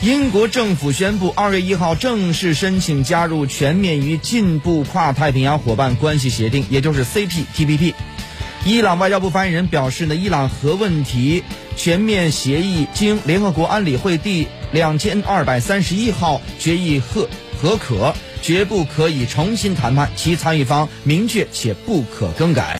英国政府宣布，二月一号正式申请加入全面与进步跨太平洋伙伴关系协定，也就是 CPTPP。伊朗外交部发言人表示呢，伊朗核问题全面协议经联合国安理会第两千二百三十一号决议核核可，绝不可以重新谈判，其参与方明确且不可更改。